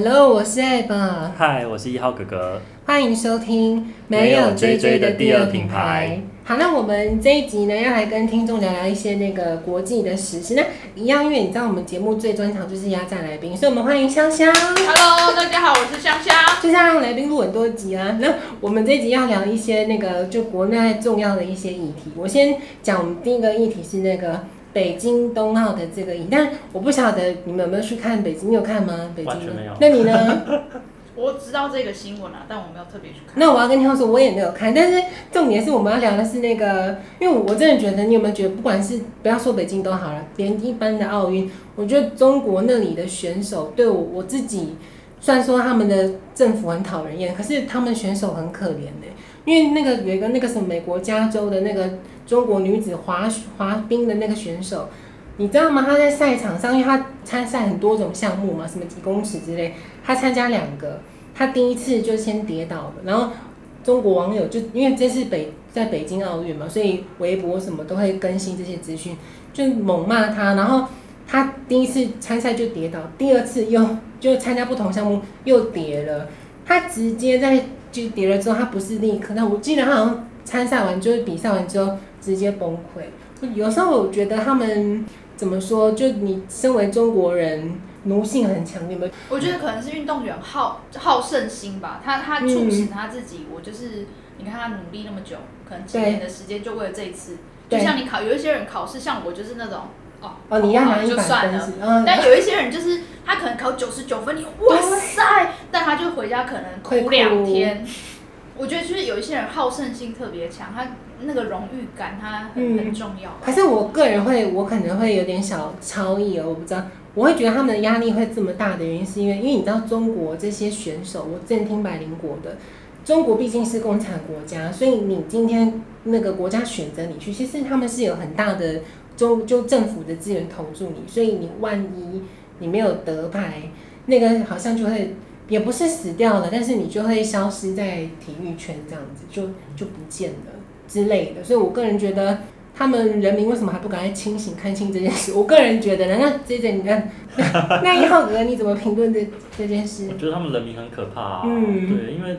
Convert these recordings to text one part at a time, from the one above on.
Hello，我是 Ab。嗨，我是一号哥哥。欢迎收听没有 JJ 的第二品牌。好，那我们这一集呢，要来跟听众聊聊一些那个国际的时事。那一样，因为你知道我们节目最专长就是压榨来宾，所以我们欢迎香香。Hello，大家好，我是香香。就像来宾录很多集啊，那我们这一集要聊一些那个就国内重要的一些议题。我先讲，我们第一个议题是那个。北京冬奥的这个影，但我不晓得你们有没有去看北京？你有看吗？北京完全没有。那你呢？我知道这个新闻啊，但我没有特别去看。那我要跟听众说，我也没有看。但是重点是我们要聊的是那个，因为我真的觉得，你有没有觉得，不管是不要说北京都好了，连一般的奥运，我觉得中国那里的选手对我我自己，虽然说他们的政府很讨人厌，可是他们选手很可怜的，因为那个有一个那个什么美国加州的那个。中国女子滑滑冰的那个选手，你知道吗？她在赛场上，因为她参赛很多种项目嘛，什么几公尺之类，她参加两个，她第一次就先跌倒了，然后中国网友就因为这是北在北京奥运嘛，所以微博什么都会更新这些资讯，就猛骂她。然后她第一次参赛就跌倒，第二次又就参加不同项目又跌了，她直接在就跌了之后，他不是立刻，那我记得他好像参赛完就是比赛完之后。直接崩溃。有时候我觉得他们怎么说？就你身为中国人，奴性很强，有没有？我觉得可能是运动员好好胜心吧。他他促使他自己，嗯、我就是你看他努力那么久，可能几年的时间就为了这一次。就像你考，有一些人考试，像我就是那种哦哦，你要拿就算了。嗯、但有一些人就是他可能考九十九分，你哇塞，但他就回家可能哭两天。我觉得就是有一些人好胜心特别强，他那个荣誉感他很、嗯、很重要。可是我个人会，我可能会有点小超意哦，我不知道，我会觉得他们的压力会这么大的原因，是因为因为你知道中国这些选手，我之前听百灵国的，中国毕竟是共产国家，所以你今天那个国家选择你去，其实他们是有很大的中就政府的资源投注你，所以你万一你没有得牌，那个好像就会。也不是死掉了，但是你就会消失在体育圈，这样子就就不见了之类的。所以我个人觉得，他们人民为什么还不赶快清醒看清这件事？我个人觉得呢，那 JJ 你看，那一号哥你怎么评论这这件事？我觉得他们人民很可怕啊，嗯，对，因为。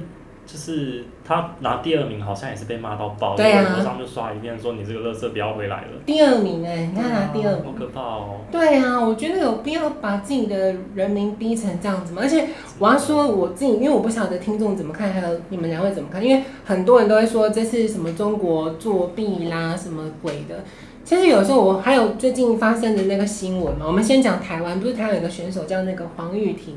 就是他拿第二名，好像也是被骂到爆，对啊，上就刷一遍说你这个垃圾不要回来了。第二名哎、欸，你看拿第二名，好可怕哦。对啊，我觉得有必要把自己的人民逼成这样子吗？而且我要说我自己，因为我不晓得听众怎么看，还有你们两位怎么看？因为很多人都会说这是什么中国作弊啦，什么鬼的。其实有时候我还有最近发生的那个新闻嘛，我们先讲台湾，不是台湾有个选手叫那个黄玉婷。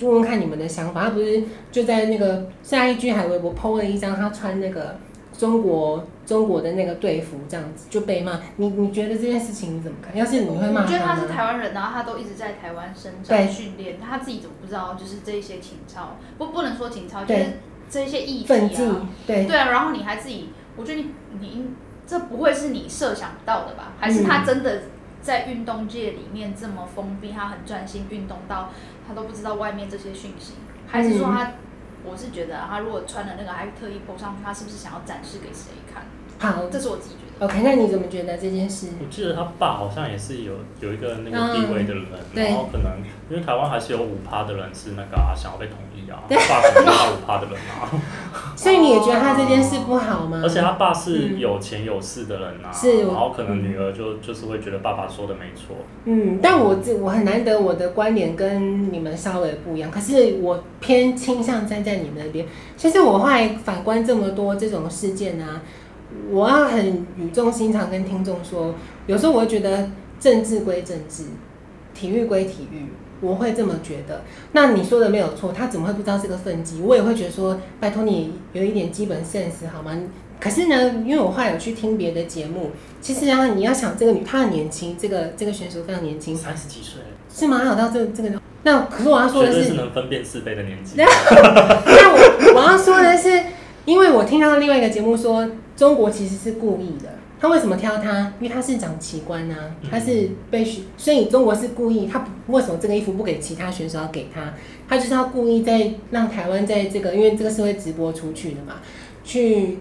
就问问看你们的想法，他不是就在那个下一句还微博 PO 了一张他穿那个中国中国的那个队服，这样子就被骂。你你觉得这件事情你怎么看？要是你会骂他？我觉得他是台湾人，然后他都一直在台湾生长训练，他自己怎么不知道？就是这一些情操，不不能说情操，就是这一些议题啊，对对啊。然后你还自己，我觉得你你这不会是你设想不到的吧？还是他真的在运动界里面这么封闭，他很专心运动到。他都不知道外面这些讯息，还是说他？嗯、我是觉得他如果穿了那个，还特意 po 上去，他是不是想要展示给谁看？好，这是我自己。OK，那你怎么觉得这件事？我记得他爸好像也是有有一个那个地位的人，嗯、然后可能因为台湾还是有五趴的人是那个、啊、想要被统一啊，他爸可能是五趴的人啊。所以你也觉得他这件事不好吗？而且他爸是有钱有势的人啊，嗯、是，然后可能女儿就就是会觉得爸爸说的没错。嗯，但我这我很难得我的观点跟你们稍微不一样，可是我偏倾向站在你们那边。其实我后来反观这么多这种事件啊。我要很语重心长跟听众说，有时候我会觉得政治归政治，体育归体育，我会这么觉得。那你说的没有错，他怎么会不知道这个分级？我也会觉得说，拜托你有一点基本 sense 好吗？可是呢，因为我后来有去听别的节目，其实啊，你要想这个女，她很年轻，这个这个选手非常年轻，三十几岁，是吗？还有到这个、这个，那可是我要说的是，是能分辨是非的年纪。那我我要说的是，因为我听到另外一个节目说。中国其实是故意的，他为什么挑他？因为他是长奇观呐、啊，他是被选，所以中国是故意。他不为什么这个衣服不给其他选手，要给他？他就是要故意在让台湾在这个，因为这个是会直播出去的嘛，去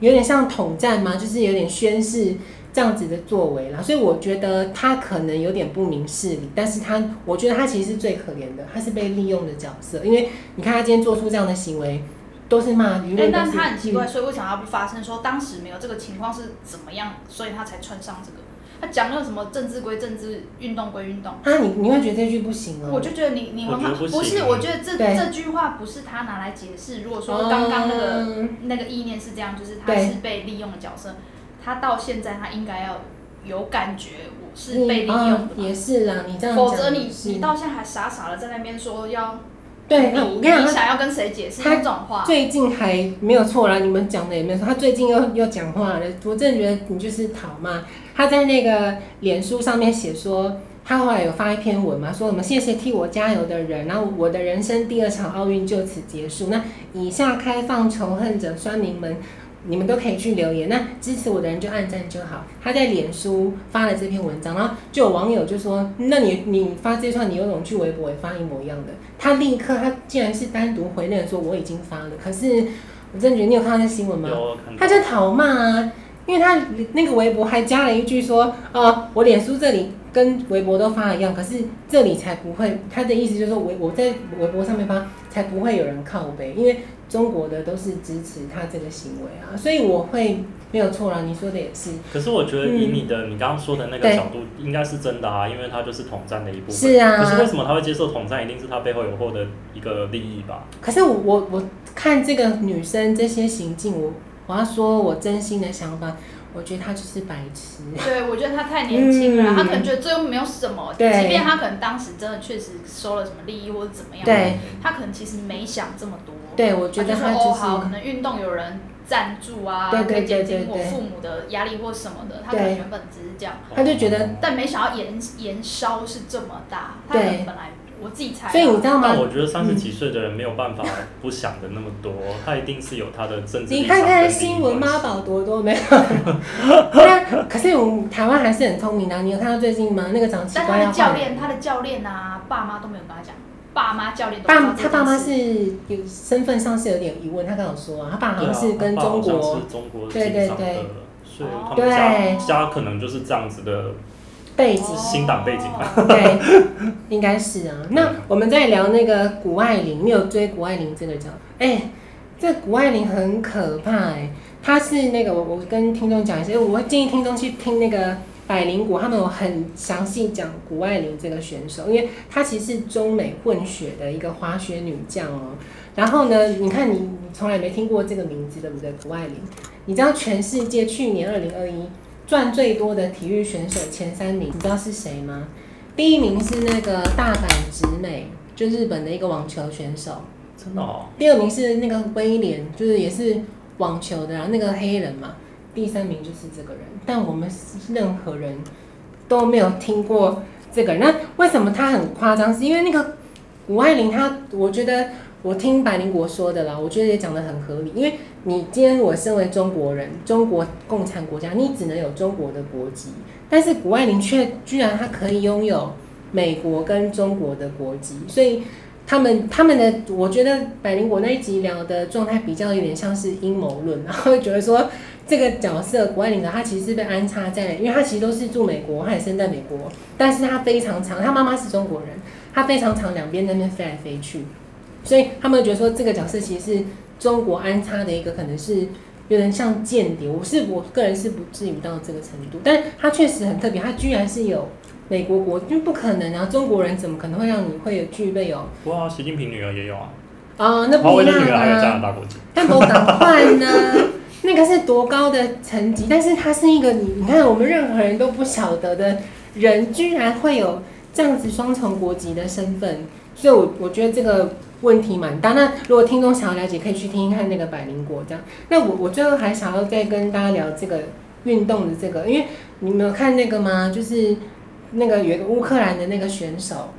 有点像统战嘛，就是有点宣示这样子的作为啦，所以我觉得他可能有点不明事理，但是他我觉得他其实是最可怜的，他是被利用的角色，因为你看他今天做出这样的行为，都是骂舆论。欸、但他很奇怪，所以为什么他不发声？说当时没有这个情况是怎么样，所以他才穿上这个。他讲了什么政治归政治，运动归运动。啊，你你会觉得这句不行吗？我就觉得你你很好，不，不是，我觉得这这句话不是他拿来解释。如果说刚刚那个、嗯、那个意念是这样，就是他是被利用的角色，他到现在他应该要有感觉，我是被利用的、嗯。也是啦，你这样，否则你你到现在还傻傻的在那边说要。对，那我跟你讲，你想要跟谁解释这种话？最近还没有错啦，你们讲的也没有错。他最近又又讲话了，我真的觉得你就是讨骂。他在那个脸书上面写说，他后来有发一篇文嘛，说什么谢谢替我加油的人，然后我的人生第二场奥运就此结束。那以下开放仇恨者酸民们。你们都可以去留言，那支持我的人就按赞就好。他在脸书发了这篇文章，然后就有网友就说：“那你你发这串，你有种去微博也发一模一样的。”他立刻，他竟然是单独回应说：“我已经发了。”可是我真的觉得你有看到那新闻吗？有，他在讨骂啊，因为他那个微博还加了一句说：“哦，我脸书这里跟微博都发一样，可是这里才不会。”他的意思就是说，我我在微博上面发才不会有人靠背，因为。中国的都是支持他这个行为啊，所以我会没有错啦。你说的也是。可是我觉得以你的、嗯、你刚刚说的那个角度，应该是真的啊，因为他就是统战的一部分。是啊。可是为什么他会接受统战？一定是他背后有获得一个利益吧？可是我我我看这个女生这些行径，我我要说我真心的想法。我觉得他就是白痴。对，我觉得他太年轻了，嗯，他可能觉得这又没有什么。对。即便他可能当时真的确实收了什么利益或者怎么样，对，他可能其实没想这么多。对，我觉得他哦，好，可能运动有人赞助啊，对对对对对，可以减轻我父母的压力或什么的，他可能原本只是这样。他就觉得，但没想到延延烧是这么大。他可能本来。我自己猜，所以你知道吗？但我觉得三十几岁的人没有办法不想的那么多，嗯、他一定是有他的政治。你看看新闻妈宝多多没有？可是我们台湾还是很聪明的、啊。你有看到最近吗？那个长奇怪要但他的教练，他的教练啊，爸妈都没有跟他讲。爸妈教练都爸，他爸妈是有身份上是有点疑问。他跟我说啊，他爸好像是跟中国，中国对对对，所以他们家家可能就是这样子的。背景，新党背景吧，对，应该是啊。那我们在聊那个谷爱凌，你有追谷爱凌这个叫？哎、欸，这谷爱凌很可怕哎、欸，她是那个我我跟听众讲一下，我会建议听众去听那个百灵谷，他们有很详细讲谷爱凌这个选手，因为她其实是中美混血的一个滑雪女将哦。然后呢，你看你你从来没听过这个名字对不对？谷爱凌，你知道全世界去年二零二一。赚最多的体育选手前三名，你知道是谁吗？第一名是那个大阪直美，就日本的一个网球选手。真的哦。第二名是那个威廉，就是也是网球的，那个黑人嘛。第三名就是这个人，但我们任何人都没有听过这个人。那为什么他很夸张？是因为那个谷爱凌，她我觉得。我听百灵果说的啦，我觉得也讲得很合理。因为你今天我身为中国人，中国共产国家，你只能有中国的国籍。但是谷爱凌却居然她可以拥有美国跟中国的国籍，所以他们他们的，我觉得百灵果那一集聊的状态比较有点像是阴谋论，然后觉得说这个角色谷爱凌呢，她其实是被安插在，因为她其实都是住美国，她也生在美国，但是她非常常，她妈妈是中国人，她非常常两边那边飞来飞去。所以他们觉得说这个角色其实是中国安插的一个，可能是有点像间谍。我是我个人是不至于到这个程度，但他确实很特别，他居然是有美国国，就不可能啊，中国人怎么可能会让你会有具备有？哇，习近平女儿也有啊。哦，那不一样还有加拿大国籍。但不赶快呢？那个是多高的层级？但是他是一个你，你看我们任何人都不晓得的人，居然会有这样子双重国籍的身份，所以我我觉得这个。问题蛮大，那如果听众想要了解，可以去听听看那个百灵果这样。那我我最后还想要再跟大家聊这个运动的这个，因为你们有看那个吗？就是那个有一个乌克兰的那个选手，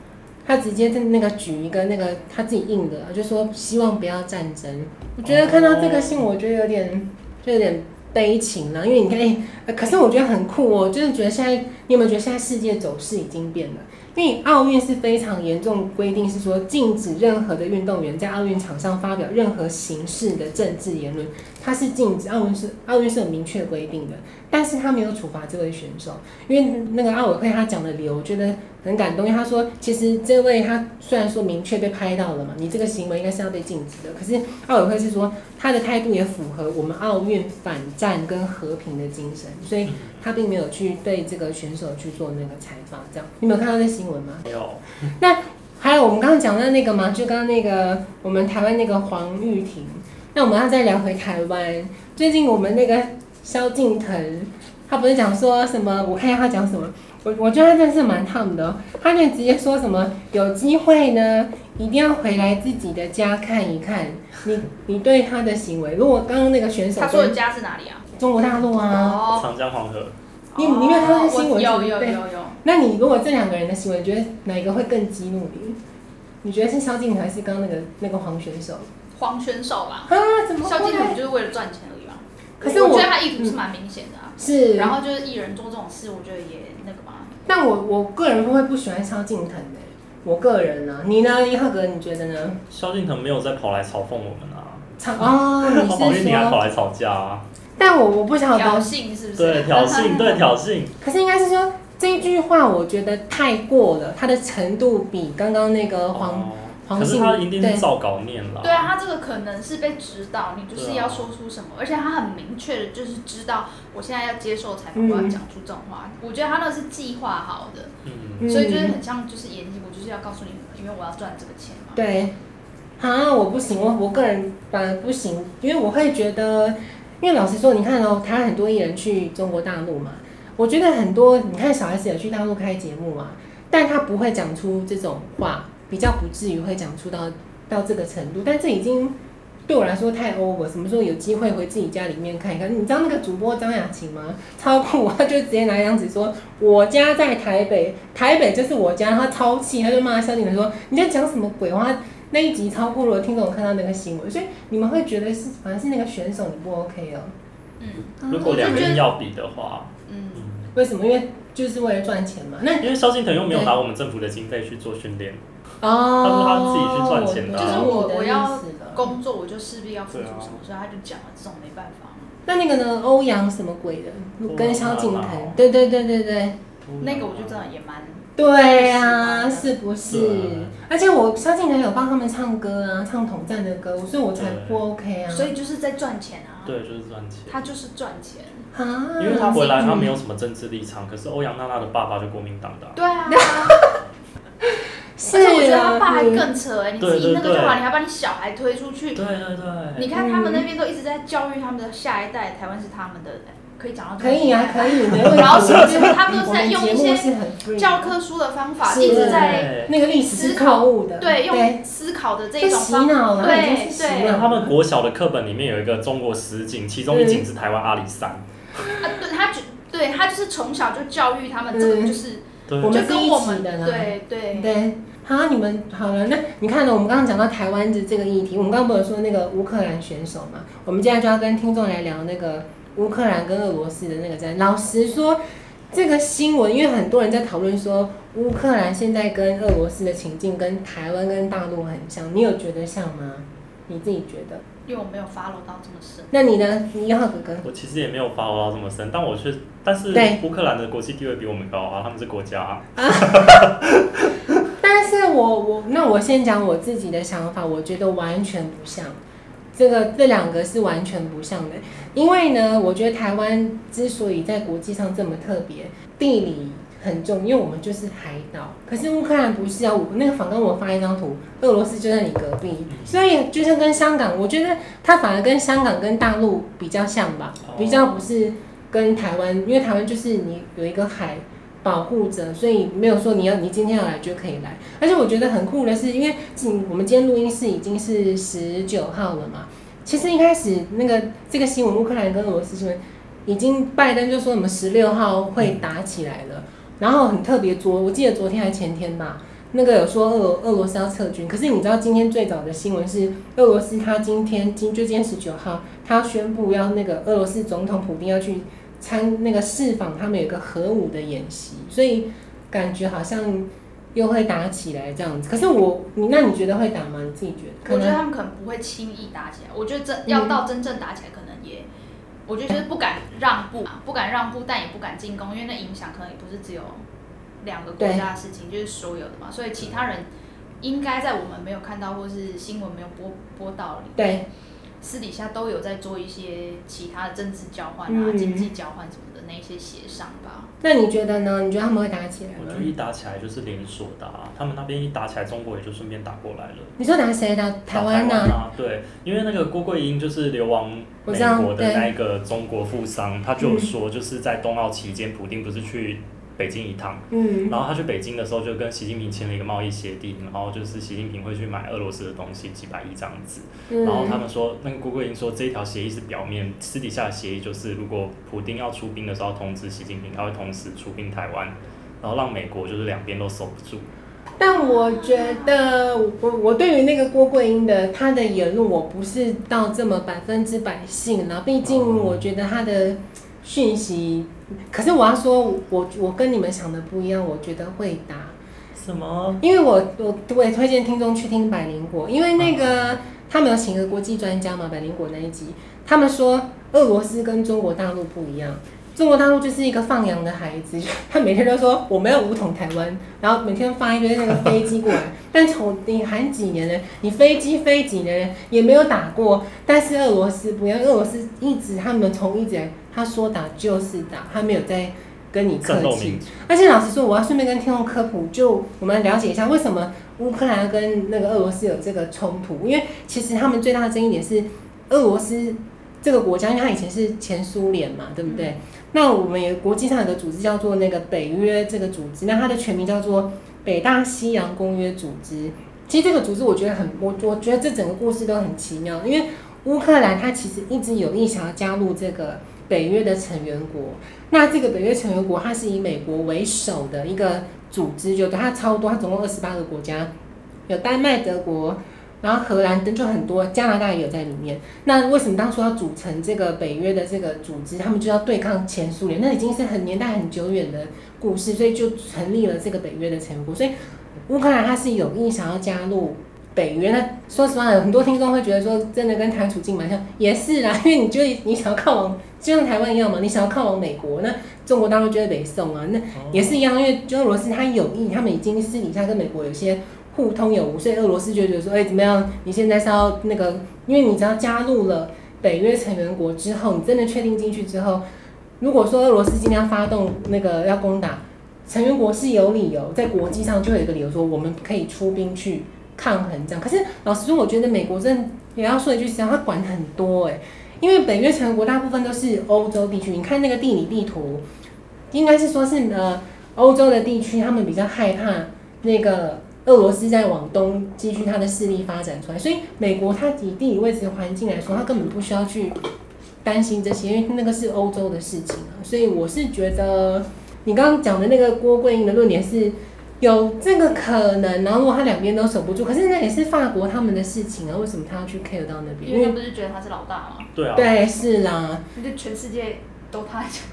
他直接在那个举一个那个他自己印的，就说希望不要战争。我觉得看到这个信，我觉得有点就有点悲情了，因为你看，可是我觉得很酷哦，就是觉得现在你有没有觉得现在世界走势已经变了？因为奥运是非常严重规定，是说禁止任何的运动员在奥运场上发表任何形式的政治言论，它是禁止。奥运是奥运是有明确规定的，但是他没有处罚这位选手，因为那个奥委会他讲的理由，我觉得很感动，因为他说其实这位他虽然说明确被拍到了嘛，你这个行为应该是要被禁止的，可是奥委会是说他的态度也符合我们奥运反战跟和平的精神，所以他并没有去对这个选手去做那个采访，这样你没有看到这新闻吗？没有。那还有我们刚刚讲的那个嘛，就刚刚那个我们台湾那个黄玉婷，那我们要再聊回台湾，最近我们那个萧敬腾，他不是讲说什么？我看一下他讲什么，我我觉得他真的是蛮烫的，他就直接说什么有机会呢，一定要回来自己的家看一看，你你对他的行为，如果刚刚那个选手，他说的家是哪里啊？中国大陆啊，长江黄河。你你没有看到新闻？有有有有。那你如果这两个人的行为，你觉得哪一个会更激怒你？你觉得是萧敬腾还是刚刚那个那个黄选手？黄选手吧。啊？怎么？萧敬腾不就是为了赚钱而已吗？可是我，我觉得他意图是蛮明显的啊。是。然后就是艺人做这种事，我觉得也那个嘛。但我我个人会不喜欢萧敬腾的，我个人呢？你呢？一浩哥，你觉得呢？萧敬腾没有在跑来嘲讽我们啊。吵 哦，你是说？你还跑来吵架啊？但我我不晓得挑衅是不是？对，挑衅，对，挑衅。可是应该是说这一句话，我觉得太过了，它的程度比刚刚那个黄、可是他一定是照稿念了。对啊，他这个可能是被指导，你就是要说出什么，啊、而且他很明确的，就是知道我现在要接受采访，我要讲出这种话。我觉得他那是计划好的，嗯，所以就是很像就是演戏，我就是要告诉你们，因为我要赚这个钱嘛。对，啊，我不行，我我个人反而不行，因为我会觉得。因为老实说，你看哦，台湾很多艺人去中国大陆嘛，我觉得很多，你看小 S 有去大陆开节目嘛，但他不会讲出这种话，比较不至于会讲出到到这个程度。但这已经对我来说太 over。什么时候有机会回自己家里面看一看？你知道那个主播张雅琴吗？超酷，他就直接拿一张纸说：“我家在台北，台北就是我家。”他超气，他就骂萧敬腾说：“你在讲什么鬼话？”那一集超酷了，听众看到那个新闻，所以你们会觉得是，反正是那个选手你不 OK 哦。嗯，如果两个人要比的话，嗯，为什么？因为就是为了赚钱嘛。那因为萧敬腾又没有拿我们政府的经费去做训练，哦，他说他自己去赚钱的。就是我我要工作，我就势必要付出什么，所以他就讲了这种没办法。那那个呢？欧阳什么鬼的？跟萧敬腾？对对对对对，那个我就真的也蛮。对呀、啊，是不是？而且我萧敬腾有帮他们唱歌啊，唱统战的歌，所以我才不 OK 啊。所以就是在赚钱啊。对，就是赚钱。他就是赚钱啊。因为他回来，他没有什么政治立场，可是欧阳娜娜的爸爸就国民党的。对啊。是啊。而且我觉得他爸还更扯哎、欸，你自己那个就好，你还把你小孩推出去。对对对。你看他们那边都一直在教育他们的下一代，台湾是他们的。可以讲到可以啊，可以。然后是他们都在用一些教科书的方法，一直在那个历史是错误的，对，用思考的这种方法，对对。他们国小的课本里面有一个中国十景，其中一景是台湾阿里山。啊，对，他就对他就是从小就教育他们，这个就是我们跟我们的对对对。好，你们好了，那你看呢？我们刚刚讲到台湾的这个议题，我们刚刚不是说那个乌克兰选手嘛？我们接下来就要跟听众来聊那个。乌克兰跟俄罗斯的那个战，老实说，这个新闻，因为很多人在讨论说，乌克兰现在跟俄罗斯的情境跟台湾跟大陆很像，你有觉得像吗？你自己觉得？因为我没有 follow 到这么深。那你呢？你好，哥哥。我其实也没有 follow 到这么深，但我却，但是乌克兰的国际地位比我们高啊，他们是国家啊。但是我我那我先讲我自己的想法，我觉得完全不像。这个这两个是完全不像的，因为呢，我觉得台湾之所以在国际上这么特别，地理很重，因为我们就是海岛。可是乌克兰不是啊，我那个访刚我发一张图，俄罗斯就在你隔壁，所以就像跟香港，我觉得它反而跟香港跟大陆比较像吧，比较不是跟台湾，因为台湾就是你有一个海。保护着，所以没有说你要你今天要来就可以来。而且我觉得很酷的是，因为今我们今天录音室已经是十九号了嘛。其实一开始那个这个新闻，乌克兰跟俄罗斯新闻，已经拜登就说我们十六号会打起来了。然后很特别，昨我记得昨天还前天吧，那个有说俄俄罗斯要撤军。可是你知道今天最早的新闻是俄罗斯他今天今就今天十九号，他宣布要那个俄罗斯总统普丁要去。参那个释放，他们有个核武的演习，所以感觉好像又会打起来这样子。可是我，你那你觉得会打吗？你自己觉得？我觉得他们可能不会轻易打起来。我觉得真要到真正打起来，可能也，嗯、我觉得就是不敢让步，不敢让步，但也不敢进攻，因为那影响可能也不是只有两个国家的事情，就是所有的嘛。所以其他人应该在我们没有看到或是新闻没有播播到里，对，私底下都有在做一些其他的政治交换啊、嗯、经济交换什么的那些协商吧。那你觉得呢？你觉得他们会打起来吗？我觉得一打起来就是连锁的啊，他们那边一打起来，中国也就顺便打过来了。你说打谁的？台湾呢？啊，对，因为那个郭桂英就是流亡美国的那一个中国富商，他就说就是在冬奥期间，普丁不是去。北京一趟，嗯，然后他去北京的时候就跟习近平签了一个贸易协定，然后就是习近平会去买俄罗斯的东西几百亿这样子，嗯，然后他们说那个郭桂英说这一条协议是表面，私底下的协议就是如果普丁要出兵的时候通知习近平，他会同时出兵台湾，然后让美国就是两边都守不住。但我觉得我我对于那个郭桂英的他的言论我不是到这么百分之百信了，毕竟我觉得他的讯息。可是我要说，我我跟你们想的不一样，我觉得会打什么？因为我我我也推荐听众去听百灵果，因为那个他们有请个国际专家嘛，百灵果那一集，他们说俄罗斯跟中国大陆不一样。中国大陆就是一个放羊的孩子，他每天都说我们要武统台湾，然后每天发一堆那个飞机过来。但从你喊几年了，你飞机飞几年了也没有打过。但是俄罗斯不一样，俄罗斯一直他们从一直他说打就是打，他没有在跟你客气。而且老实说，我要顺便跟听众科普，就我们了解一下为什么乌克兰跟那个俄罗斯有这个冲突，因为其实他们最大的争议点是俄罗斯。这个国家，因为它以前是前苏联嘛，对不对？嗯、那我们也国际上有个组织叫做那个北约这个组织，那它的全名叫做北大西洋公约组织。其实这个组织我觉得很，我我觉得这整个故事都很奇妙，因为乌克兰它其实一直有意想要加入这个北约的成员国。那这个北约成员国它是以美国为首的一个组织，就它超多，它总共二十八个国家，有丹麦、德国。然后荷兰等就很多，加拿大也有在里面。那为什么当初要组成这个北约的这个组织？他们就要对抗前苏联，那已经是很年代很久远的故事，所以就成立了这个北约的成员国。所以乌克兰它是有意想要加入北约。那说实话，很多听众会觉得说，真的跟台湾处境蛮像，也是啦，因为你觉得你想要靠往，就像台湾一样嘛，你想要靠往美国，那中国当然觉得北宋啊，那也是一样，因为就俄罗斯他有意，他们已经私底下跟美国有些。互通有无，所以俄罗斯就觉得说，哎、欸，怎么样？你现在是要那个？因为你只要加入了北约成员国之后，你真的确定进去之后，如果说俄罗斯今天要发动那个要攻打，成员国是有理由，在国际上就有一个理由说，我们可以出兵去抗衡这样。可是老实说，我觉得美国真也要说一句实话，他管很多哎、欸，因为北约成员国大部分都是欧洲地区，你看那个地理地图，应该是说是呃欧洲的地区，他们比较害怕那个。俄罗斯在往东继续它的势力发展出来，所以美国它以地理位置环境来说，它根本不需要去担心这些，因为那个是欧洲的事情啊。所以我是觉得，你刚刚讲的那个郭桂英的论点是有这个可能，然后如果他两边都守不住，可是那也是法国他们的事情啊，为什么他要去 care 到那边？因为不是觉得他是老大吗？对啊，对，是啦，就全世界都他讲。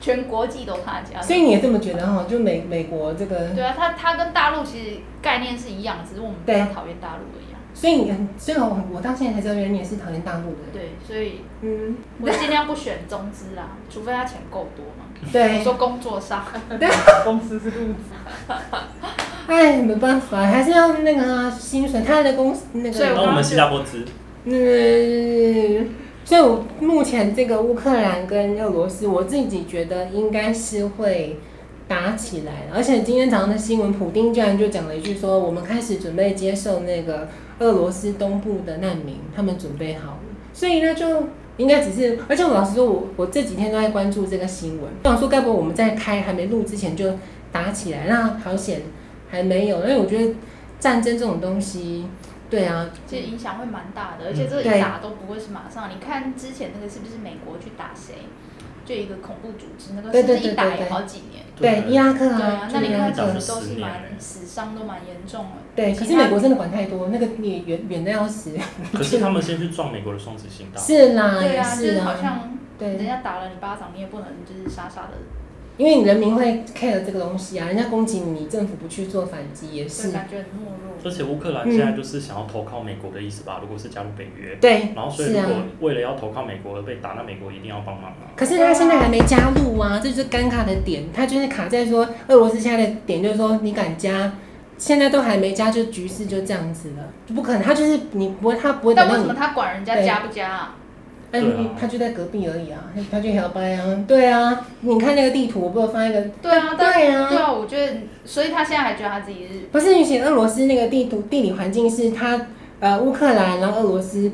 全国际都他家，所以你也这么觉得哈？就美美国这个，对啊，他他跟大陆其实概念是一样，只是我们比较讨厌大陆而已。所以你，所以我我到现在才知道，原来你也是讨厌大陆的。对，所以嗯，我尽量不选中资啦，除非他钱够多嘛。对，我说工作上，对，公司是路子。哎，没办法，还是要那个、啊、薪水，他的公司那个。所以我们新加坡资。嗯。所以，我目前这个乌克兰跟俄罗斯，我自己觉得应该是会打起来。而且今天早上的新闻，普丁居然就讲了一句说：“我们开始准备接受那个俄罗斯东部的难民，他们准备好了。”所以呢，就应该只是……而且我老实说，我我这几天都在关注这个新闻。我想说，该不会我们在开还没录之前就打起来？那好险还没有，因为我觉得战争这种东西。对啊，其实影响会蛮大的，而且这个一打都不会是马上。你看之前那个是不是美国去打谁？就一个恐怖组织，那个甚至一打也好几年。对，伊拉克啊。对啊，那你看其实都是蛮死伤都蛮严重的。对，可是美国真的管太多，那个你远远的要死。可是他们先去撞美国的双子星大。是啦，对啊，就是好像对人家打了你巴掌，你也不能就是傻傻的。因为人民会 care 这个东西啊，人家攻击你，政府不去做反击也是。感觉很懦弱。而且乌克兰现在就是想要投靠美国的意思吧？嗯、如果是加入北约，对，然后所以如果为了要投靠美国而被打，那美国一定要帮忙啊。可是他现在还没加入啊，这就是尴尬的点。他就是卡在说，俄罗斯现在的点就是说，你敢加，现在都还没加，就局势就这样子了，不可能。他就是你不会，他不会。但为什么他管人家加不加啊？哎、啊，他就在隔壁而已啊，他就摇摆啊，对啊，你看那个地图，我不有放一个？对啊，对啊，对啊，我觉得，所以他现在还觉得他自己是？不是，你写俄罗斯那个地图地理环境是他呃乌克兰，然后俄罗斯，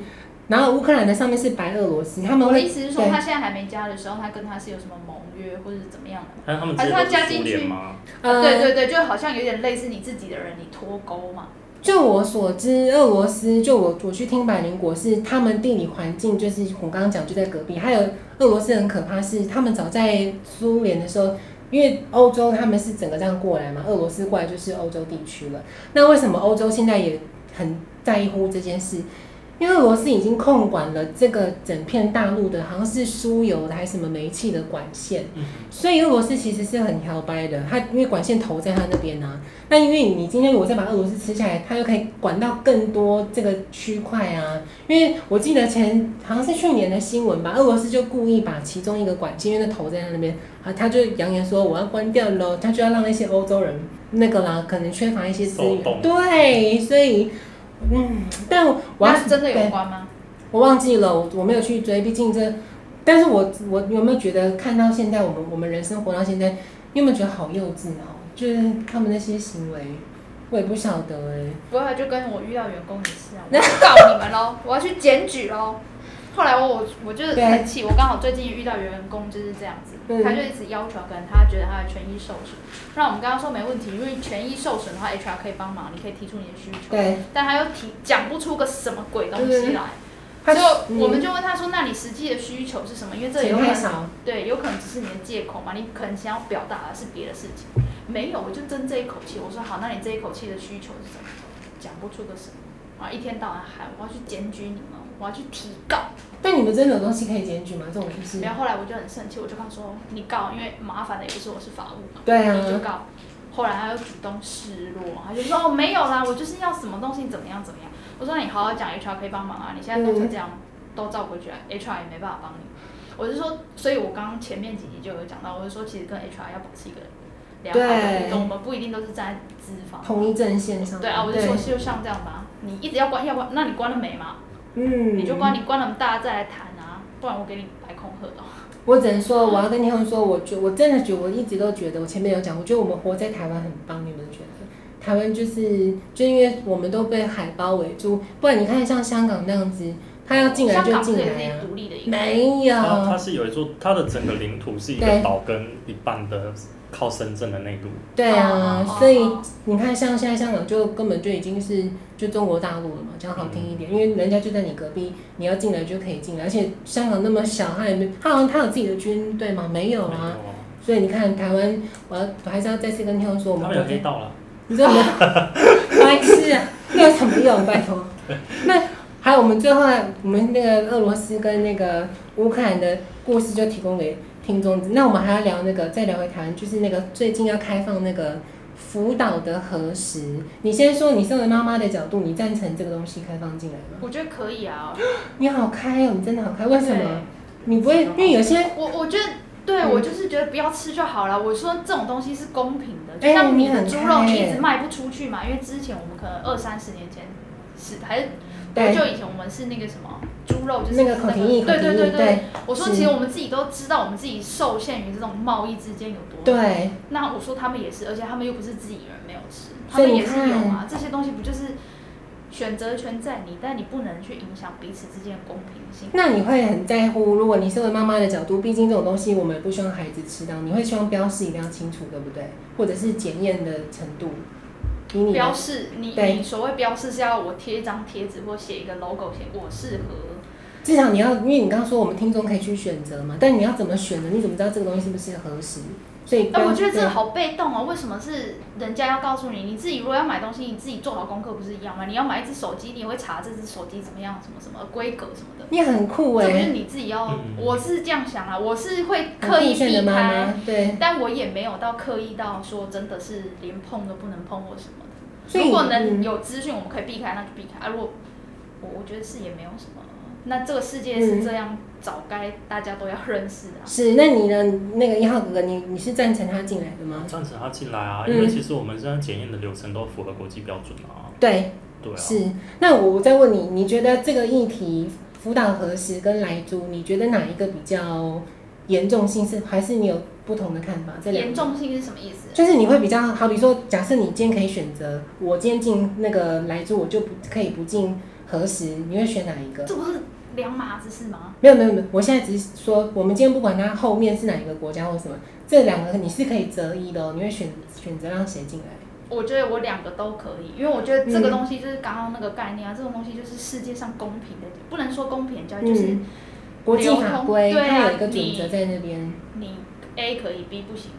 然后乌克兰的上面是白俄罗斯，他们会。我的意思是说，他现在还没加的时候，他跟他是有什么盟约或者怎么样的？还是他加进去吗？呃，对对对，就好像有点类似你自己的人，你脱钩嘛。就我所知，俄罗斯就我我去听百灵国是他们地理环境，就是我刚刚讲就在隔壁。还有俄罗斯很可怕是，他们早在苏联的时候，因为欧洲他们是整个这样过来嘛，俄罗斯过来就是欧洲地区了。那为什么欧洲现在也很在乎这件事？因为俄罗斯已经控管了这个整片大陆的，好像是输油的还是什么煤气的管线，所以俄罗斯其实是很摇摆的。它因为管线投在它那边啊，那因为你今天如果再把俄罗斯吃下来，它又可以管到更多这个区块啊。因为我记得前好像是去年的新闻吧，俄罗斯就故意把其中一个管线因为投在它那边啊，他就扬言说我要关掉喽，他就要让那些欧洲人那个啦，可能缺乏一些资源，对，所以。嗯，但我要是真的有关吗？我忘记了，我我没有去追，毕竟这。但是我我有没有觉得看到现在我们我们人生活到现在，你有没有觉得好幼稚哦？就是他们那些行为，我也不晓得哎、欸。不会，就跟我遇到员工也是啊，我要告你们喽，我要去检举喽。后来我我我就是很气，我刚好最近遇到员工就是这样子，他就一直要求，可能他觉得他的权益受损。那我们刚刚说没问题，因为权益受损的话，HR 可以帮忙，你可以提出你的需求。对。但他又提讲不出个什么鬼东西来，就我们就问他说：“那你实际的需求是什么？”因为这有可能对，有可能只是你的借口嘛，你可能想要表达的是别的事情。没有，我就争这一口气。我说好，那你这一口气的需求是什么？讲不出个什么啊！一天到晚喊我要去检举你们。我要去提告，但你们真的有东西可以检举吗？这种事情。然后后来我就很生气，我就跟他说：“你告，因为麻烦的也不是我，是法务嘛。”对啊。你就告。后来他又主动示弱，他就说：“哦，没有啦，我就是要什么东西怎么样怎么样。”我说：“你好好讲，HR 可以帮忙啊！你现在弄成这样，嗯、都照回去了，HR 也没办法帮你。”我就说，所以我刚刚前面几集就有讲到，我就说，其实跟 HR 要保持一个良好的互动，我们不一定都是站在资方同一阵线上。对啊，我就说，就像这样吧，你一直要关，要关，那你关了没嘛？嗯，你就关你关那么大再来谈啊，不然我给你白恐吓的。我只能说，我要跟你们说，我觉我真的觉，我一直都觉得，我前面有讲，我觉得我们活在台湾很棒，你们觉得？台湾就是，就因为我们都被海包围住，不然你看像香港那样子，他要进来就进来啊，没有，它是有一座，它的整个领土是一个岛跟一半的。靠深圳的内陆，对啊，所以你看，像现在香港就根本就已经是就中国大陆了嘛，讲好听一点，因为人家就在你隔壁，你要进来就可以进来，而且香港那么小，他也没，他好像他有自己的军队吗？没有啊，所以你看台湾，我要我还是要再次跟听众说，我们有黑道了，你知道吗？白痴啊，那有什么用？拜托，那还有我们最后我们那个俄罗斯跟那个乌克兰的故事就提供给。听众，那我们还要聊那个，再聊回台湾，就是那个最近要开放那个福岛的核食。你先说，你身为妈妈的角度，你赞成这个东西开放进来吗？我觉得可以啊。你好开哦，你真的好开，为什么？你不会，因为有些我我觉得，对、嗯、我就是觉得不要吃就好了。我说这种东西是公平的，就像你的猪肉，你一直卖不出去嘛，因为之前我们可能二三十年前是还是。多久以前我们是那个什么猪肉，就是那个，那个口蹄疫，对对对对。对我说，其实我们自己都知道，我们自己受限于这种贸易之间有多。对。那我说他们也是，而且他们又不是自己人没有吃，他们也是有啊。这些东西不就是选择权在你，但你不能去影响彼此之间的公平性。那你会很在乎，如果你身为妈妈的角度，毕竟这种东西我们也不希望孩子吃到，你会希望标示一定要清楚，对不对？或者是检验的程度。标示，你你所谓标示是要我贴一张贴纸或写一个 logo，写我适合。至少你要，因为你刚刚说我们听众可以去选择嘛，但你要怎么选呢？你怎么知道这个东西是不是合适？所以，哎，我觉得这好被动哦。为什么是人家要告诉你？你自己如果要买东西，你自己做好功课不是一样吗？你要买一只手机，你也会查这只手机怎么样，什么什么规格什么的。你很酷哎，这不是你自己要，我是这样想啊，我是会刻意避开，对，但我也没有到刻意到说真的是连碰都不能碰或什么的。如果能有资讯，我们可以避开，那就避开啊。如果我我觉得是也没有什么。那这个世界是这样，早该大家都要认识啊。是，那你呢？那个一号哥哥，你你是赞成他进来的吗？赞成他进来啊，因为其实我们现在检验的流程都符合国际标准啊。对，对啊。是，那我再问你，你觉得这个议题福岛核实跟来租，你觉得哪一个比较严重性是？还是你有不同的看法？这两严重性是什么意思？就是你会比较好比说，假设你今天可以选择，我今天进那个来租，我就不可以不进核实，你会选哪一个？这不是。两码子是吗？没有没有没有，我现在只是说，我们今天不管它后面是哪一个国家或什么，这两个你是可以择一的哦。你会选选择让谁进来？我觉得我两个都可以，因为我觉得这个东西就是刚刚那个概念啊，嗯、这种东西就是世界上公平的，不能说公平交易，就是、嗯、国际法规，对啊，它有一个准则在那边。你 A 可以，B 不行。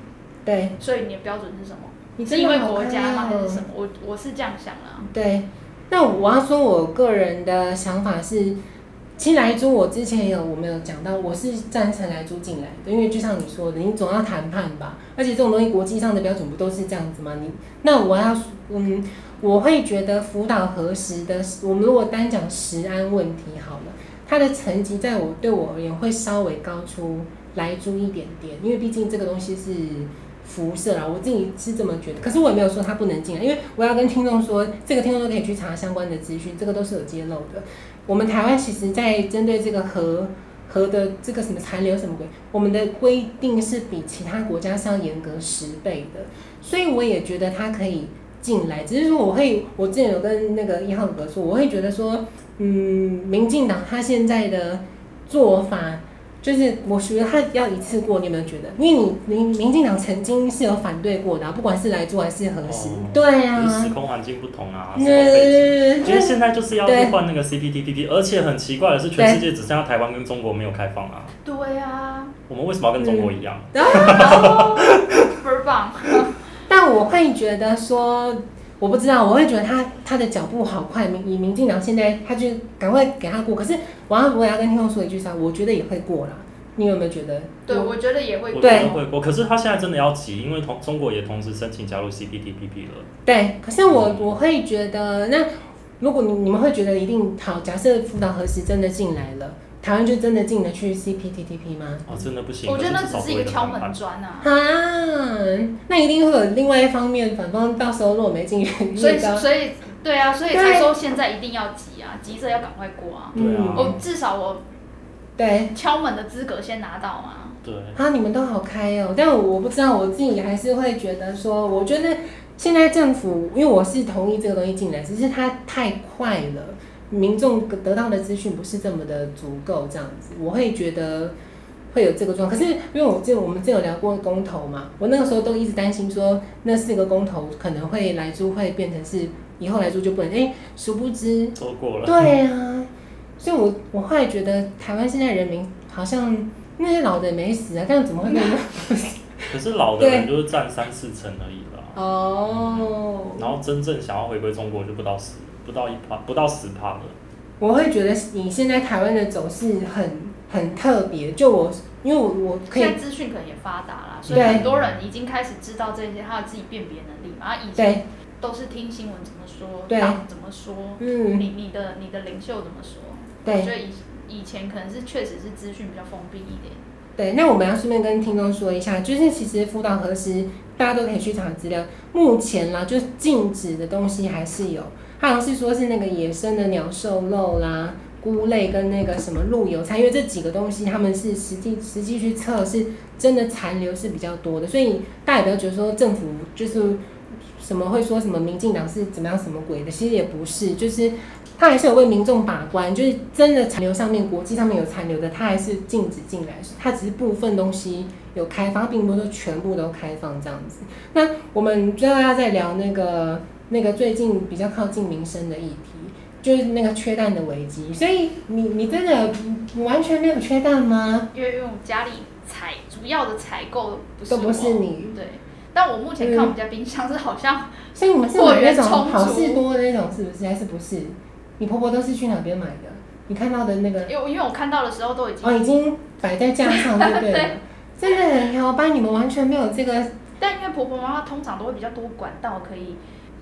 对。所以你的标准是什么？你是因为国家吗？还是什么？我我是这样想啊。对。那我要说，我个人的想法是。其实莱猪，我之前有我没有讲到，我是赞成来租进来的，因为就像你说的，你总要谈判吧，而且这种东西国际上的标准不都是这样子吗？你那我要嗯，我会觉得福岛核食的，我们如果单讲食安问题好了，它的层级在我对我而言会稍微高出来租一点点，因为毕竟这个东西是辐射啊，我自己是这么觉得。可是我也没有说它不能进来，因为我要跟听众说，这个听众都可以去查相关的资讯，这个都是有揭露的。我们台湾其实，在针对这个核核的这个什么残留什么鬼，我们的规定是比其他国家是要严格十倍的，所以我也觉得它可以进来。只是说，我会我之前有跟那个一号哥说，我会觉得说，嗯，民进党他现在的做法。就是我觉得他要一次过，你有没有觉得？因为你民民进党曾经是有反对过的，啊，不管是来做还是核食，哦，对啊，时空环境不同啊。对对对，现在就是要去换那个 CPTPP，而且很奇怪的是，全世界只剩下台湾跟中国没有开放啊。对啊。我们为什么要跟中国一样？倍儿棒。但我会觉得说。我不知道，我会觉得他他的脚步好快，民以民进党现在他就赶快给他过。可是我要我也要跟听众说一句啥，我觉得也会过啦。你有没有觉得？对，我，觉得也会过。对，会过。可是他现在真的要急，因为同中国也同时申请加入 CPTPP 了。对，可是我我会觉得，那如果你你们会觉得一定好，假设福岛核实真的进来了。台湾就真的进得去 CPTPP 吗？哦，真的不行。我觉得那只是一个敲门砖啊。啊，那一定会有另外一方面，反方到时候如果没进去，所以所以对啊，所以才说现在一定要急啊，急着要赶快过啊。对啊。我至少我对敲门的资格先拿到嘛。对。啊，你们都好开哦，但我不知道，我自己还是会觉得说，我觉得现在政府，因为我是同意这个东西进来，只是它太快了。民众得到的资讯不是这么的足够，这样子，我会觉得会有这个状况。可是因为我这我们之前有聊过公投嘛，我那个时候都一直担心说，那四个公投可能会来租会变成是以后来租就不能，哎、欸，殊不知错过了。对啊，所以我我后来觉得台湾现在人民好像那些老的也没死啊，这样怎么会变？可是老的人就是占三四成而已啦。哦、嗯。然后真正想要回归中国就不到十。不到一趴，不到十趴了。我会觉得你现在台湾的走势很很特别，就我，因为我我可以。现在资讯可能也发达啦，所以很多人已经开始知道这些，他有自己辨别能力嘛。以前都是听新闻怎么说，党怎么说，嗯，你你的你的领袖怎么说，对，所以以以前可能是确实是资讯比较封闭一点。对，那我们要顺便跟听众说一下，就是其实福岛核实大家都可以去查资料，目前啦，就是禁止的东西还是有。他好像是说，是那个野生的鸟兽肉啦、菇类跟那个什么鹿油菜，因为这几个东西他们是实际实际去测，是真的残留是比较多的，所以大家不要觉得说政府就是什么会说什么民进党是怎么样什么鬼的，其实也不是，就是他还是有为民众把关，就是真的残留上面国际上面有残留的，他还是禁止进来，他只是部分东西有开放，并不是说全部都开放这样子。那我们最后要再聊那个。那个最近比较靠近民生的议题，就是那个缺蛋的危机。所以你你真的完全没有缺蛋吗？因为因为我们家里采主要的采购不是都不是你。对，但我目前看我们家冰箱是好像、嗯，所以你们是买那种好市多的那种，是不是？还是不是？你婆婆都是去哪边买的？你看到的那个？因为因为我看到的时候都已经哦，已经摆在架上，对不对？对真的很挑，班你们完全没有这个。但因为婆婆妈妈通常都会比较多管道可以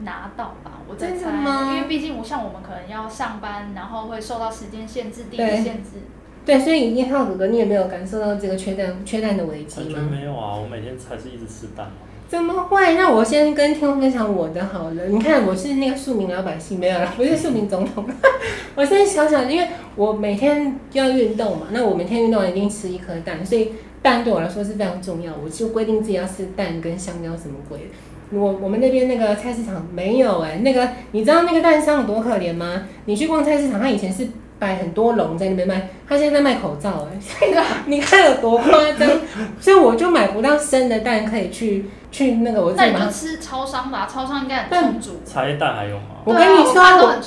拿到吧？我在猜，真的吗？因为毕竟我像我们可能要上班，然后会受到时间限制、地域限制。对，所以一号哥哥，你也没有感受到这个缺蛋、缺蛋的危机吗？完全没有啊！我每天还是一直吃蛋。怎么会？那我先跟听众分享我的好了。你看，我是那个庶民老百姓，没有啦，不是庶民总统。我现在想想，因为我每天要运动嘛，那我每天运动一定吃一颗蛋，所以蛋对我来说是非常重要。我就规定自己要吃蛋跟香蕉什么鬼的。我我们那边那个菜市场没有哎、欸，那个你知道那个蛋商有多可怜吗？你去逛菜市场，他以前是。摆很多笼在那边卖，他现在在卖口罩哎、欸，你看有多夸张，所以我就买不到生的蛋可以去去那个我自己买。那你就吃超商吧，超商应该很充足。茶叶蛋还有吗？我跟你说，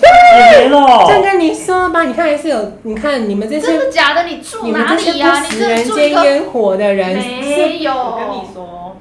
对，就跟你说吧，你看还是有，你看你们这些真的假的？你住哪里呀、啊？你这人间烟火的人没有。我跟你说。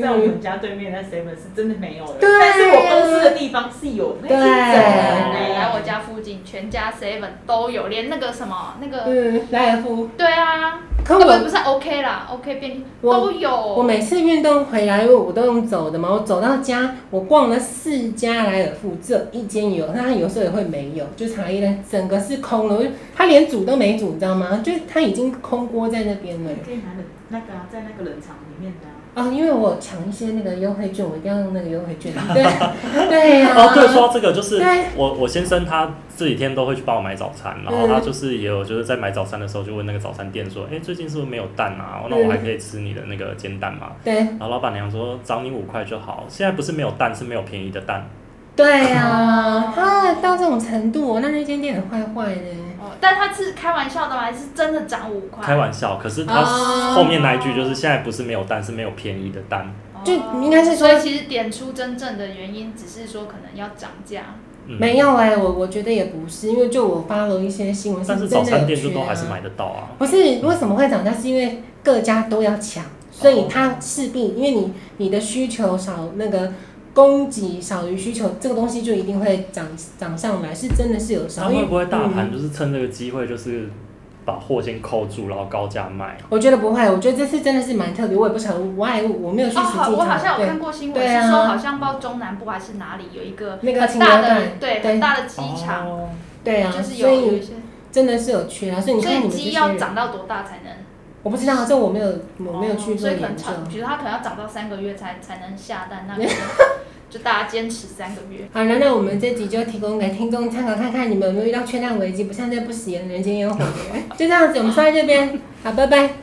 在我们家对面那 seven 是真的没有了，对，但是我公司的地方是有那种。对，来我家附近全家 seven 都有，连那个什么那个嗯，莱尔夫。对啊，可我不是 OK 啦，OK 便利都有。我每次运动回来，因为我都用走的嘛，我走到家，我逛了四家莱尔夫，只有一间有，那他有时候也会没有，就茶叶蛋整个是空了，他连煮都没煮，你知道吗？就他已经空锅在那边了。可以拿的那个啊，在那个冷藏里面的。啊、哦，因为我抢一些那个优惠券，我一定要用那个优惠券。对，对呀、啊。哦，对，说到这个就是我我先生他这几天都会去帮我买早餐，然后他就是也有就是在买早餐的时候就问那个早餐店说，哎、欸，最近是不是没有蛋啊？那我还可以吃你的那个煎蛋吗？对。然后老板娘说找你五块就好，现在不是没有蛋，是没有便宜的蛋。对呀、啊，他到这种程度，那那间店很坏坏的。但他是开玩笑的吗？还是真的涨五块？开玩笑，可是他后面那一句就是现在不是没有单，是没有便宜的单。就应该是说，所以其实点出真正的原因，只是说可能要涨价。嗯、没有哎、欸，我我觉得也不是，因为就我发了一些新闻、啊，但是早餐店就都还是买得到啊。不是为什么会涨价？是因为各家都要抢，所以他势必因为你你的需求少那个。供给少于需求，这个东西就一定会涨涨上来，是真的是有商。他会不会大盘就是趁这个机会，就是把货先扣住，然后高价卖？我觉得不会，我觉得这次真的是蛮特别，我也不晓得，我还我没有去实际看。哦，我好像有看过新闻，是说好像包中南部还是哪里有一个那个很大的对很大的机场，哦，对啊，就是有有一些真的是有缺啊，所以你看你们这些鸡要涨到多大才能？我不知道，这我没有我没有去做研究。所以可能长，比如它可能要长到三个月才才能下蛋，那个。就大家坚持三个月。好那，那我们这集就提供给听众参考，看看你们有没有遇到缺蛋危机，不像这不食人间烟火的人。就这样子，我们说在这边，好，拜拜。